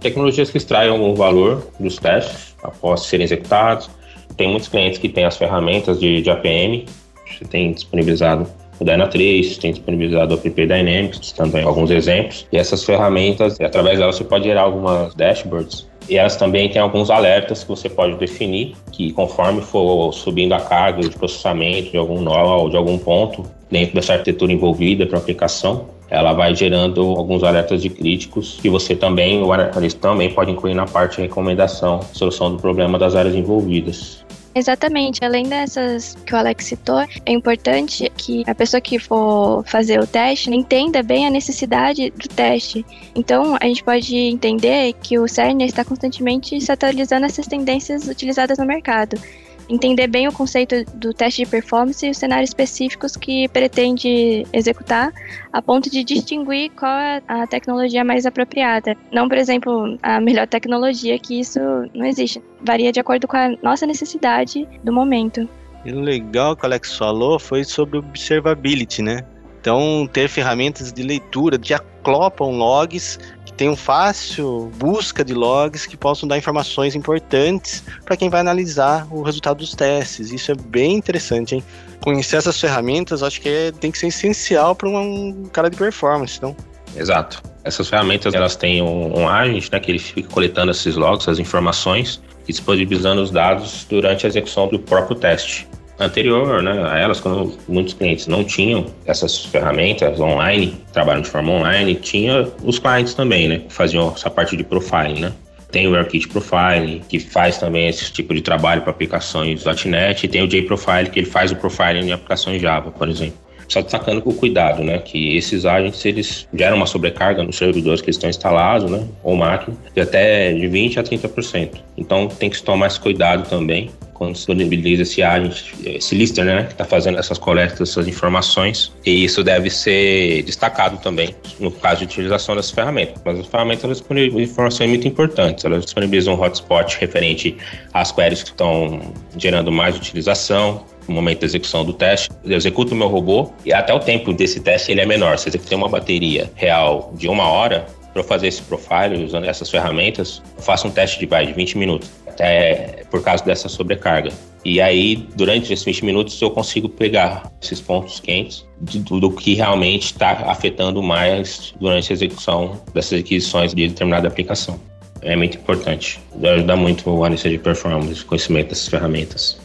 Tecnologias que extraiam algum valor dos testes após serem executados, tem muitos clientes que têm as ferramentas de, de APM, você tem disponibilizado o Dynatrace, tem disponibilizado o App Dynamics, também alguns exemplos. E essas ferramentas, através delas você pode gerar algumas dashboards. E elas também têm alguns alertas que você pode definir, que conforme for subindo a carga de processamento de algum nó ou de algum ponto dentro dessa arquitetura envolvida para aplicação, ela vai gerando alguns alertas de críticos que você também, o analista também pode incluir na parte de recomendação, solução do problema das áreas envolvidas. Exatamente. Além dessas que o Alex citou, é importante que a pessoa que for fazer o teste entenda bem a necessidade do teste. Então, a gente pode entender que o CERN está constantemente se atualizando essas tendências utilizadas no mercado entender bem o conceito do teste de performance e os cenários específicos que pretende executar, a ponto de distinguir qual é a tecnologia mais apropriada. Não, por exemplo, a melhor tecnologia, que isso não existe. Varia de acordo com a nossa necessidade do momento. E o legal que o Alex falou foi sobre observability, né? Então, ter ferramentas de leitura que aclopam logs tenham fácil busca de logs que possam dar informações importantes para quem vai analisar o resultado dos testes. Isso é bem interessante, hein? Conhecer essas ferramentas acho que é, tem que ser essencial para um cara de performance, não? Exato. Essas ferramentas elas têm um, um agent, né, que ele fica coletando esses logs, essas informações e disponibilizando os dados durante a execução do próprio teste. Anterior, né, a elas, quando muitos clientes não tinham essas ferramentas online, trabalham de forma online, tinha os clientes também, né, que faziam essa parte de profiling, né. Tem o AirKit Profile, que faz também esse tipo de trabalho para aplicações .NET, e tem o JProfile, que ele faz o profiling em aplicações Java, por exemplo. Só destacando o cuidado, né? Que esses agentes, eles geram uma sobrecarga nos servidores que estão instalados, né? Ou máquina, de até de 20% a 30%. Então tem que tomar esse cuidado também quando disponibiliza esse agente, esse lister, né, que está fazendo essas coletas, essas informações, e isso deve ser destacado também no caso de utilização dessas ferramentas. Mas as ferramentas elas disponibilizam informações muito importantes, elas disponibilizam um hotspot referente às queries que estão gerando mais utilização, no momento da execução do teste. Eu executo o meu robô e até o tempo desse teste ele é menor. Se você tem uma bateria real de uma hora, para fazer esse profile usando essas ferramentas, eu faço um teste de, vai, de 20 minutos, até por causa dessa sobrecarga. E aí, durante esses 20 minutos, eu consigo pegar esses pontos quentes de, do que realmente está afetando mais durante a execução dessas aquisições de determinada aplicação. É muito importante. Ajuda muito o analista de performance, conhecimento dessas ferramentas.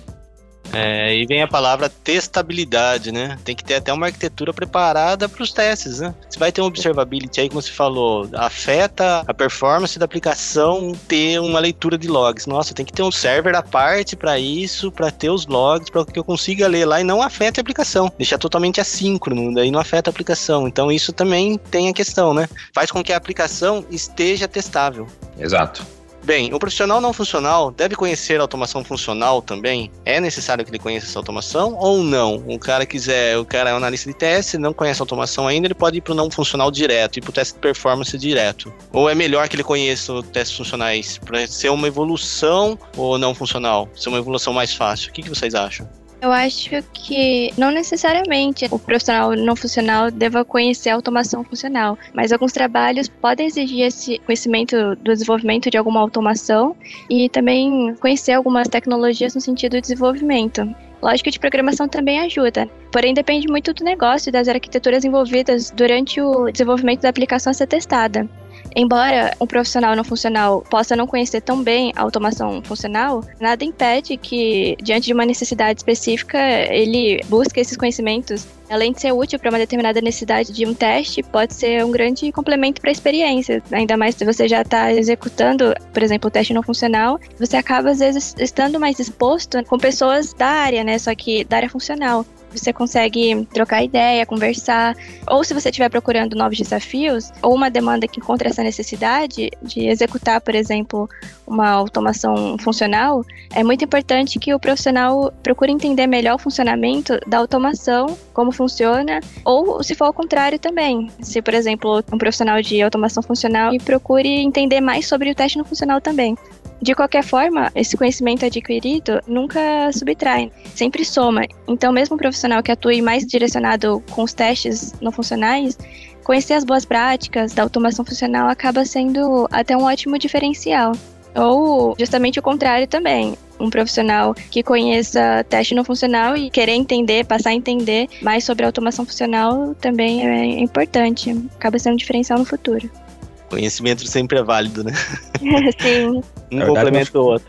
É, e vem a palavra testabilidade, né? Tem que ter até uma arquitetura preparada para os testes, né? Você vai ter um observability aí, como você falou, afeta a performance da aplicação ter uma leitura de logs. Nossa, tem que ter um server à parte para isso, para ter os logs, para que eu consiga ler lá e não afete a aplicação. Deixar totalmente assíncrono, daí não afeta a aplicação. Então isso também tem a questão, né? Faz com que a aplicação esteja testável. Exato. Bem, o profissional não funcional deve conhecer a automação funcional também? É necessário que ele conheça essa automação ou não? O cara quiser, o cara é um analista de teste, não conhece a automação ainda, ele pode ir para o não funcional direto, ir para o teste de performance direto. Ou é melhor que ele conheça os testes funcionais para ser uma evolução ou não funcional, ser uma evolução mais fácil? O que, que vocês acham? Eu acho que não necessariamente o profissional não funcional deva conhecer a automação funcional, mas alguns trabalhos podem exigir esse conhecimento do desenvolvimento de alguma automação e também conhecer algumas tecnologias no sentido de desenvolvimento. Lógico de programação também ajuda, porém depende muito do negócio e das arquiteturas envolvidas durante o desenvolvimento da aplicação a ser testada. Embora um profissional não funcional possa não conhecer tão bem a automação funcional, nada impede que, diante de uma necessidade específica, ele busque esses conhecimentos. Além de ser útil para uma determinada necessidade de um teste, pode ser um grande complemento para a experiência. Ainda mais se você já está executando, por exemplo, o teste não funcional, você acaba, às vezes, estando mais exposto com pessoas da área, né? Só que da área funcional você consegue trocar ideia, conversar, ou se você estiver procurando novos desafios, ou uma demanda que encontra essa necessidade de executar, por exemplo, uma automação funcional, é muito importante que o profissional procure entender melhor o funcionamento da automação, como funciona, ou se for ao contrário também. Se, por exemplo, um profissional de automação funcional e procure entender mais sobre o teste no funcional também. De qualquer forma, esse conhecimento adquirido nunca subtrai, sempre soma. Então, mesmo um profissional que atue mais direcionado com os testes não funcionais, conhecer as boas práticas da automação funcional acaba sendo até um ótimo diferencial. Ou justamente o contrário também. Um profissional que conheça teste não funcional e querer entender, passar a entender mais sobre a automação funcional também é importante. Acaba sendo um diferencial no futuro. Conhecimento sempre é válido, né? Sim. um complementa o outro.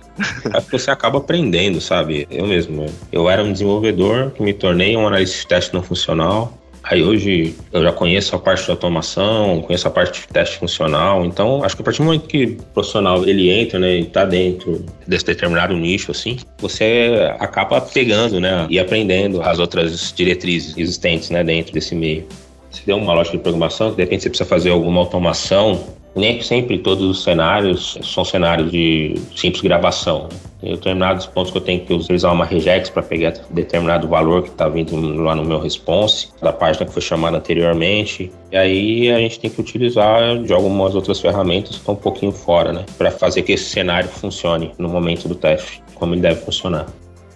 Acho que você acaba aprendendo, sabe? Eu mesmo. Eu era um desenvolvedor que me tornei um analista de teste não funcional. Aí hoje eu já conheço a parte de automação, conheço a parte de teste funcional. Então, acho que a partir do momento que o profissional ele entra, né, e tá dentro desse determinado nicho, assim, você acaba pegando, né, e aprendendo as outras diretrizes existentes, né, dentro desse meio. Se der uma lógica de programação, de repente você precisa fazer alguma automação, nem sempre todos os cenários são cenários de simples gravação. Tem determinados pontos que eu tenho que utilizar uma regex para pegar determinado valor que está vindo lá no meu response, da página que foi chamada anteriormente. E aí a gente tem que utilizar de algumas outras ferramentas que estão um pouquinho fora, né? Para fazer que esse cenário funcione no momento do teste, como ele deve funcionar.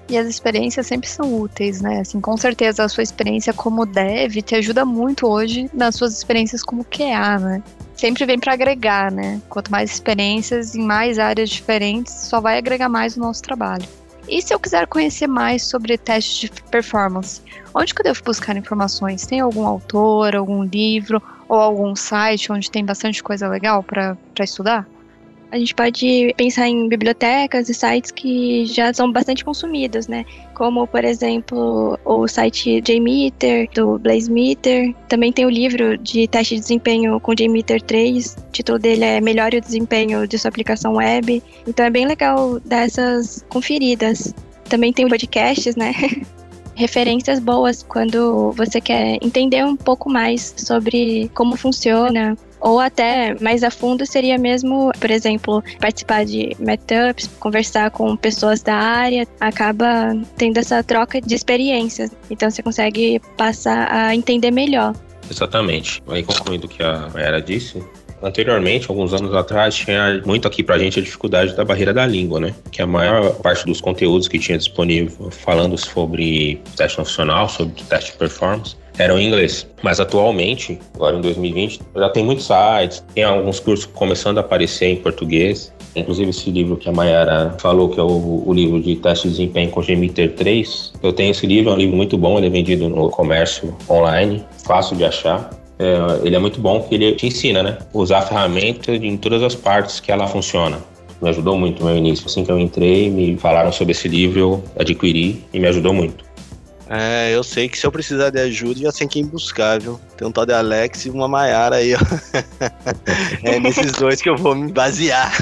E as experiências sempre são úteis, né? Assim, com certeza a sua experiência como dev te ajuda muito hoje nas suas experiências como QA, né? Sempre vem para agregar, né? Quanto mais experiências em mais áreas diferentes, só vai agregar mais no nosso trabalho. E se eu quiser conhecer mais sobre testes de performance, onde que eu devo buscar informações? Tem algum autor, algum livro ou algum site onde tem bastante coisa legal para estudar? A gente pode pensar em bibliotecas e sites que já são bastante consumidos, né? Como, por exemplo, o site JMeter, do BlazeMeter. Também tem o livro de teste de desempenho com JMeter 3. O título dele é Melhore o desempenho de sua aplicação web. Então é bem legal dar essas conferidas. Também tem podcasts, né? referências boas quando você quer entender um pouco mais sobre como funciona, ou até mais a fundo seria mesmo, por exemplo, participar de meetups, conversar com pessoas da área, acaba tendo essa troca de experiências. Então você consegue passar a entender melhor. Exatamente. Aí concluindo o que a Era disse, Anteriormente, alguns anos atrás, tinha muito aqui pra gente a dificuldade da barreira da língua, né? Que a maior parte dos conteúdos que tinha disponível falando sobre teste funcional, sobre teste de performance, eram em inglês. Mas atualmente, agora em 2020, já tem muitos sites, tem alguns cursos começando a aparecer em português. Inclusive esse livro que a Mayara falou, que é o, o livro de teste de desempenho com GMITER 3. Eu tenho esse livro, é um livro muito bom, ele é vendido no comércio online, fácil de achar. É, ele é muito bom porque ele te ensina, né? Usar a ferramenta em todas as partes que ela funciona. Me ajudou muito no meu início. Assim que eu entrei, me falaram sobre esse livro, eu adquiri e me ajudou muito. É, eu sei que se eu precisar de ajuda, já sei quem buscar, viu? Tem um tal de Alex e uma Maiara aí, ó. é nesses dois que eu vou me basear.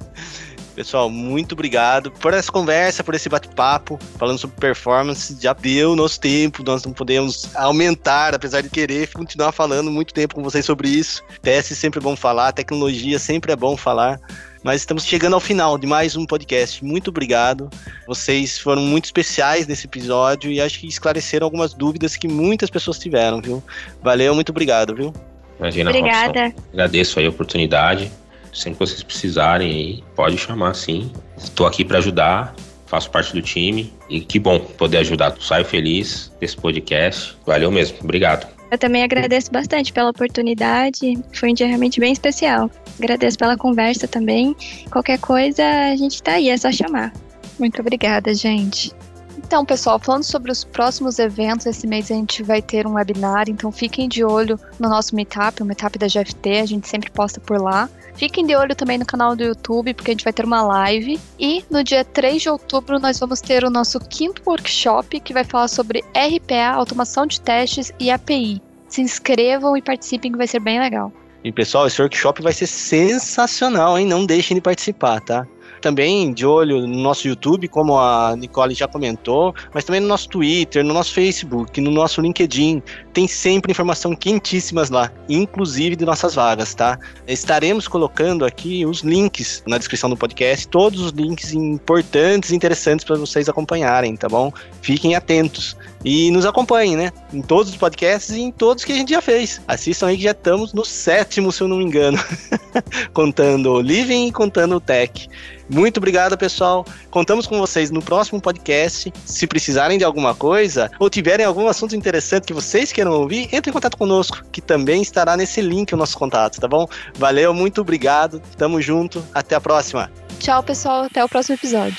Pessoal, muito obrigado por essa conversa, por esse bate-papo, falando sobre performance. Já deu nosso tempo, nós não podemos aumentar, apesar de querer continuar falando muito tempo com vocês sobre isso. Teste sempre é bom falar, tecnologia sempre é bom falar. Mas estamos chegando ao final de mais um podcast. Muito obrigado. Vocês foram muito especiais nesse episódio e acho que esclareceram algumas dúvidas que muitas pessoas tiveram, viu? Valeu, muito obrigado, viu? Imagina, Obrigada. Robson. Agradeço aí a oportunidade. Sempre que vocês precisarem aí, pode chamar sim. Estou aqui para ajudar, faço parte do time e que bom poder ajudar. Saio feliz desse podcast. Valeu mesmo. Obrigado. Eu também agradeço bastante pela oportunidade. Foi um dia realmente bem especial. Agradeço pela conversa também. Qualquer coisa, a gente tá aí, é só chamar. Muito obrigada, gente. Então, pessoal, falando sobre os próximos eventos, esse mês a gente vai ter um webinar, então fiquem de olho no nosso meetup, o meetup da GFT, a gente sempre posta por lá. Fiquem de olho também no canal do YouTube, porque a gente vai ter uma live. E no dia 3 de outubro nós vamos ter o nosso quinto workshop, que vai falar sobre RPA, automação de testes e API. Se inscrevam e participem, que vai ser bem legal. E pessoal, esse workshop vai ser sensacional, hein? Não deixem de participar, tá? Também de olho no nosso YouTube, como a Nicole já comentou, mas também no nosso Twitter, no nosso Facebook, no nosso LinkedIn. Tem sempre informação quentíssimas lá, inclusive de nossas vagas, tá? Estaremos colocando aqui os links na descrição do podcast, todos os links importantes e interessantes para vocês acompanharem, tá bom? Fiquem atentos. E nos acompanhem, né? Em todos os podcasts e em todos que a gente já fez. Assistam aí que já estamos no sétimo, se eu não me engano. contando o Living e contando o Tech. Muito obrigado, pessoal. Contamos com vocês no próximo podcast. Se precisarem de alguma coisa ou tiverem algum assunto interessante que vocês queiram ouvir, entre em contato conosco, que também estará nesse link o nosso contato, tá bom? Valeu, muito obrigado. Tamo junto. Até a próxima. Tchau, pessoal. Até o próximo episódio.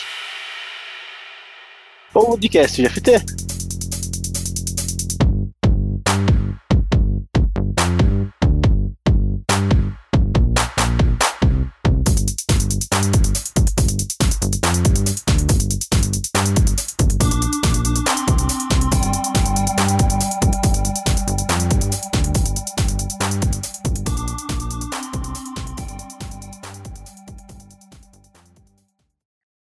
Podcast GFT.